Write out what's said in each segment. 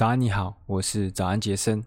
早安，你好，我是早安杰森。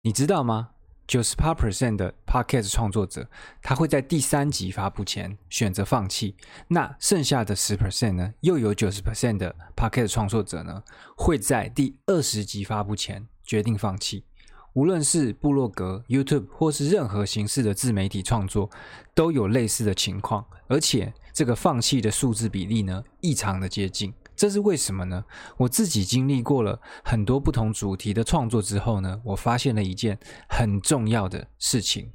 你知道吗？九十八 percent 的 podcast 创作者，他会在第三集发布前选择放弃。那剩下的十 percent 呢？又有九十 percent 的 podcast 创作者呢，会在第二十集发布前决定放弃。无论是部落格、YouTube 或是任何形式的自媒体创作，都有类似的情况，而且这个放弃的数字比例呢，异常的接近。这是为什么呢？我自己经历过了很多不同主题的创作之后呢，我发现了一件很重要的事情，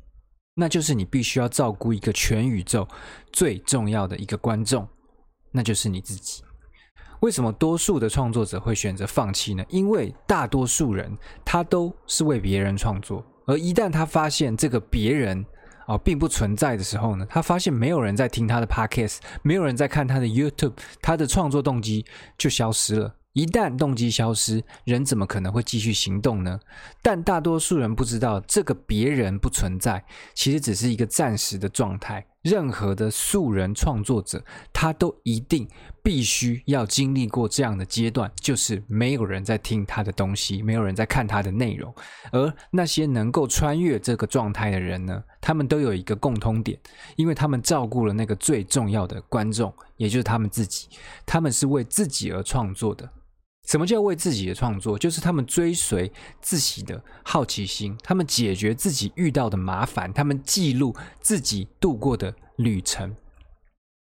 那就是你必须要照顾一个全宇宙最重要的一个观众，那就是你自己。为什么多数的创作者会选择放弃呢？因为大多数人他都是为别人创作，而一旦他发现这个别人，哦，并不存在的时候呢，他发现没有人在听他的 podcast，没有人在看他的 YouTube，他的创作动机就消失了。一旦动机消失，人怎么可能会继续行动呢？但大多数人不知道，这个别人不存在，其实只是一个暂时的状态。任何的素人创作者，他都一定必须要经历过这样的阶段，就是没有人在听他的东西，没有人在看他的内容。而那些能够穿越这个状态的人呢，他们都有一个共通点，因为他们照顾了那个最重要的观众，也就是他们自己。他们是为自己而创作的。什么叫为自己的创作？就是他们追随自己的好奇心，他们解决自己遇到的麻烦，他们记录自己度过的旅程。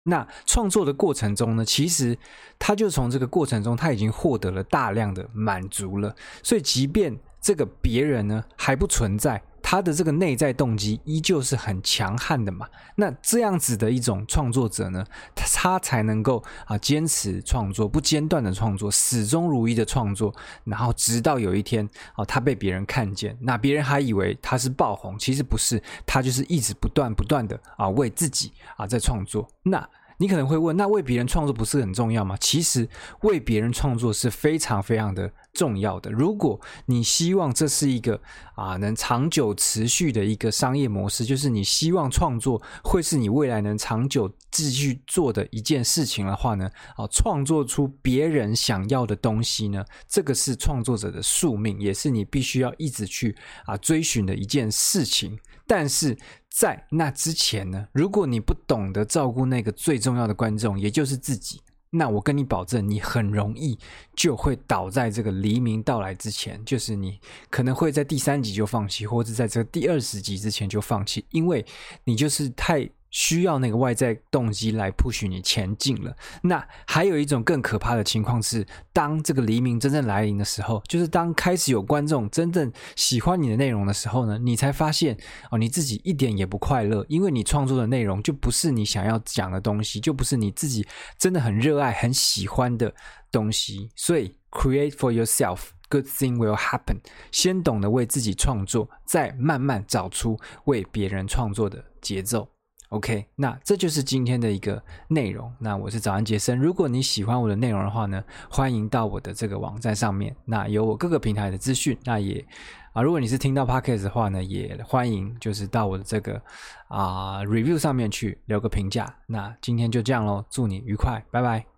那创作的过程中呢，其实他就从这个过程中，他已经获得了大量的满足了。所以，即便这个别人呢还不存在。他的这个内在动机依旧是很强悍的嘛？那这样子的一种创作者呢，他才能够啊坚持创作，不间断的创作，始终如一的创作，然后直到有一天啊，他被别人看见，那别人还以为他是爆红，其实不是，他就是一直不断不断的啊为自己啊在创作。那你可能会问，那为别人创作不是很重要吗？其实为别人创作是非常非常的重要的。如果你希望这是一个啊能长久持续的一个商业模式，就是你希望创作会是你未来能长久继续做的一件事情的话呢，啊，创作出别人想要的东西呢，这个是创作者的宿命，也是你必须要一直去啊追寻的一件事情。但是在那之前呢，如果你不懂得照顾那个最重要的观众，也就是自己，那我跟你保证，你很容易就会倒在这个黎明到来之前，就是你可能会在第三集就放弃，或者在这个第二十集之前就放弃，因为你就是太。需要那个外在动机来 push 你前进了。那还有一种更可怕的情况是，当这个黎明真正来临的时候，就是当开始有观众真正喜欢你的内容的时候呢，你才发现哦，你自己一点也不快乐，因为你创作的内容就不是你想要讲的东西，就不是你自己真的很热爱、很喜欢的东西。所以，create for yourself, good thing will happen。先懂得为自己创作，再慢慢找出为别人创作的节奏。OK，那这就是今天的一个内容。那我是早安杰森。如果你喜欢我的内容的话呢，欢迎到我的这个网站上面，那有我各个平台的资讯。那也啊，如果你是听到 Podcast 的话呢，也欢迎就是到我的这个啊 Review 上面去留个评价。那今天就这样喽，祝你愉快，拜拜。